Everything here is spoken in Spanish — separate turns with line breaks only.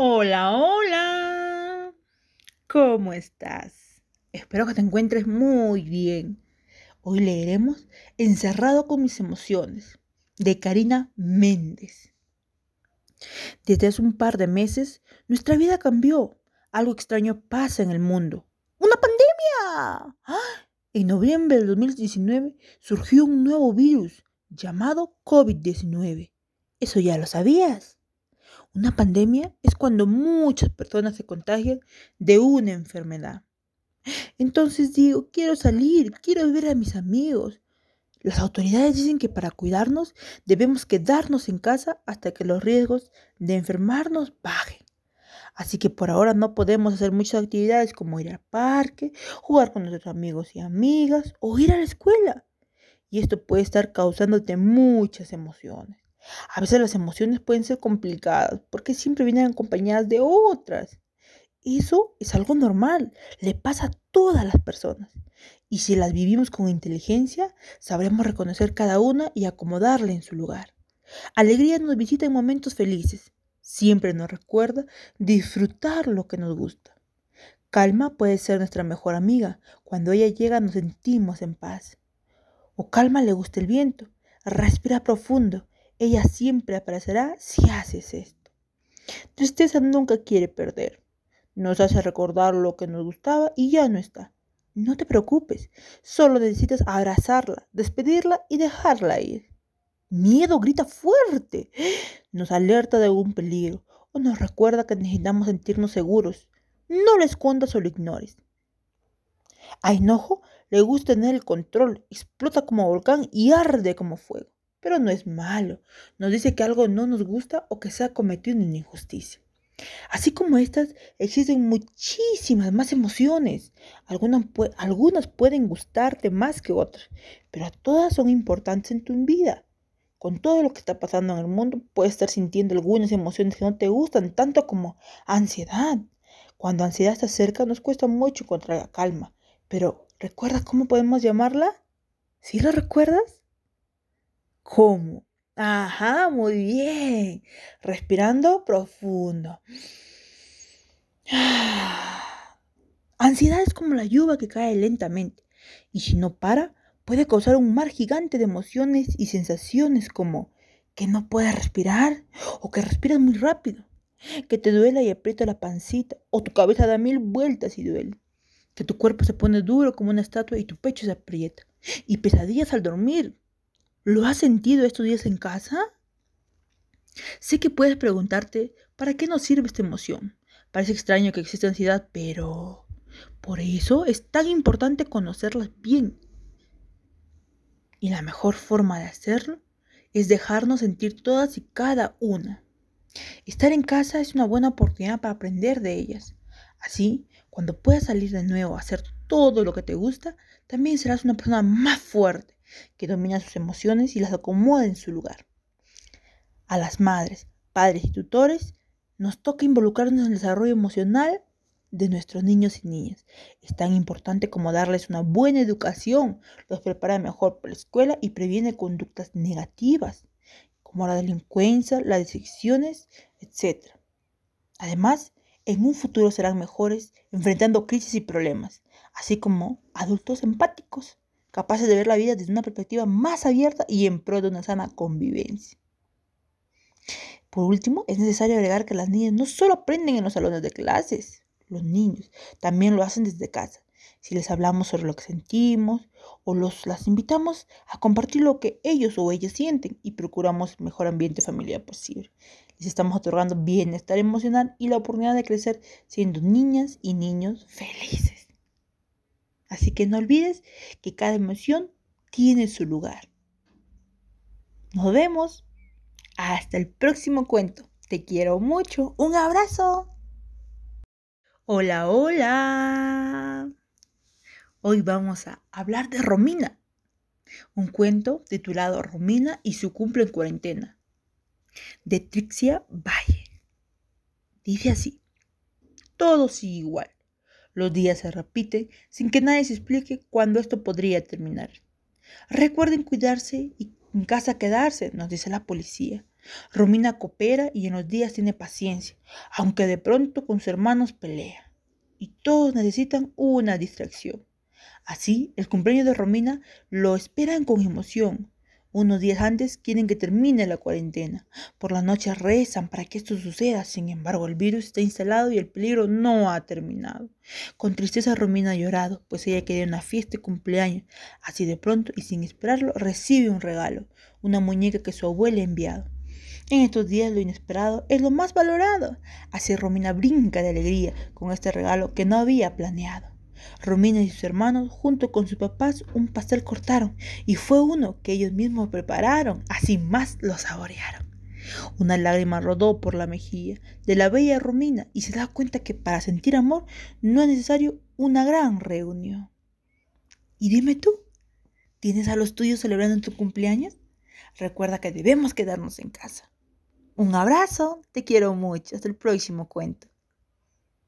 Hola, hola. ¿Cómo estás? Espero que te encuentres muy bien. Hoy leeremos Encerrado con mis emociones de Karina Méndez. Desde hace un par de meses, nuestra vida cambió. Algo extraño pasa en el mundo. ¡Una pandemia! En noviembre del 2019 surgió un nuevo virus llamado COVID-19. ¿Eso ya lo sabías? Una pandemia es cuando muchas personas se contagian de una enfermedad. Entonces digo, quiero salir, quiero ver a mis amigos. Las autoridades dicen que para cuidarnos debemos quedarnos en casa hasta que los riesgos de enfermarnos bajen. Así que por ahora no podemos hacer muchas actividades como ir al parque, jugar con nuestros amigos y amigas o ir a la escuela. Y esto puede estar causándote muchas emociones. A veces las emociones pueden ser complicadas porque siempre vienen acompañadas de otras. Eso es algo normal, le pasa a todas las personas. Y si las vivimos con inteligencia, sabremos reconocer cada una y acomodarla en su lugar. Alegría nos visita en momentos felices. Siempre nos recuerda disfrutar lo que nos gusta. Calma puede ser nuestra mejor amiga. Cuando ella llega nos sentimos en paz. O calma le gusta el viento. Respira profundo ella siempre aparecerá si haces esto. Tristeza nunca quiere perder. Nos hace recordar lo que nos gustaba y ya no está. No te preocupes, solo necesitas abrazarla, despedirla y dejarla ir. Miedo grita fuerte, nos alerta de algún peligro o nos recuerda que necesitamos sentirnos seguros. No lo escondas o lo ignores. A enojo le gusta tener el control, explota como volcán y arde como fuego pero no es malo. Nos dice que algo no nos gusta o que se ha cometido una injusticia. Así como estas, existen muchísimas más emociones. Algunas, pueden gustarte más que otras, pero todas son importantes en tu vida. Con todo lo que está pasando en el mundo, puedes estar sintiendo algunas emociones que no te gustan, tanto como ansiedad. Cuando ansiedad está cerca, nos cuesta mucho encontrar la calma. Pero, ¿recuerdas cómo podemos llamarla? ¿Sí lo recuerdas? ¿Cómo? Ajá, muy bien. Respirando profundo. Ansiedad es como la lluvia que cae lentamente y si no para puede causar un mar gigante de emociones y sensaciones como que no puedes respirar o que respiras muy rápido, que te duela y aprieta la pancita o tu cabeza da mil vueltas y duele, que tu cuerpo se pone duro como una estatua y tu pecho se aprieta y pesadillas al dormir ¿Lo has sentido estos días en casa? Sé que puedes preguntarte, ¿para qué nos sirve esta emoción? Parece extraño que exista ansiedad, pero por eso es tan importante conocerlas bien. Y la mejor forma de hacerlo es dejarnos sentir todas y cada una. Estar en casa es una buena oportunidad para aprender de ellas. Así, cuando puedas salir de nuevo a hacer todo lo que te gusta, también serás una persona más fuerte que domina sus emociones y las acomoda en su lugar. A las madres, padres y tutores nos toca involucrarnos en el desarrollo emocional de nuestros niños y niñas. Es tan importante como darles una buena educación, los prepara mejor para la escuela y previene conductas negativas, como la delincuencia, las decepciones, etc. Además, en un futuro serán mejores enfrentando crisis y problemas, así como adultos empáticos capaces de ver la vida desde una perspectiva más abierta y en pro de una sana convivencia. Por último, es necesario agregar que las niñas no solo aprenden en los salones de clases, los niños también lo hacen desde casa. Si les hablamos sobre lo que sentimos o los, las invitamos a compartir lo que ellos o ellas sienten y procuramos el mejor ambiente familiar posible. Les estamos otorgando bienestar emocional y la oportunidad de crecer siendo niñas y niños felices. Así que no olvides que cada emoción tiene su lugar. Nos vemos. Hasta el próximo cuento. Te quiero mucho. Un abrazo. Hola, hola. Hoy vamos a hablar de Romina. Un cuento titulado Romina y su cumple en cuarentena. De Trixia Valle. Dice así. Todo sigue igual. Los días se repiten sin que nadie se explique cuándo esto podría terminar. Recuerden cuidarse y en casa quedarse, nos dice la policía. Romina coopera y en los días tiene paciencia, aunque de pronto con sus hermanos pelea. Y todos necesitan una distracción. Así, el cumpleaños de Romina lo esperan con emoción. Unos días antes quieren que termine la cuarentena. Por la noche rezan para que esto suceda. Sin embargo, el virus está instalado y el peligro no ha terminado. Con tristeza Romina ha llorado, pues ella quería una fiesta de cumpleaños. Así de pronto y sin esperarlo, recibe un regalo, una muñeca que su abuela ha enviado. En estos días lo inesperado es lo más valorado. Así Romina brinca de alegría con este regalo que no había planeado. Romina y sus hermanos, junto con sus papás, un pastel cortaron y fue uno que ellos mismos prepararon, así más lo saborearon. Una lágrima rodó por la mejilla de la bella Romina y se da cuenta que para sentir amor no es necesario una gran reunión. Y dime tú, ¿tienes a los tuyos celebrando tu cumpleaños? Recuerda que debemos quedarnos en casa. Un abrazo, te quiero mucho, hasta el próximo cuento.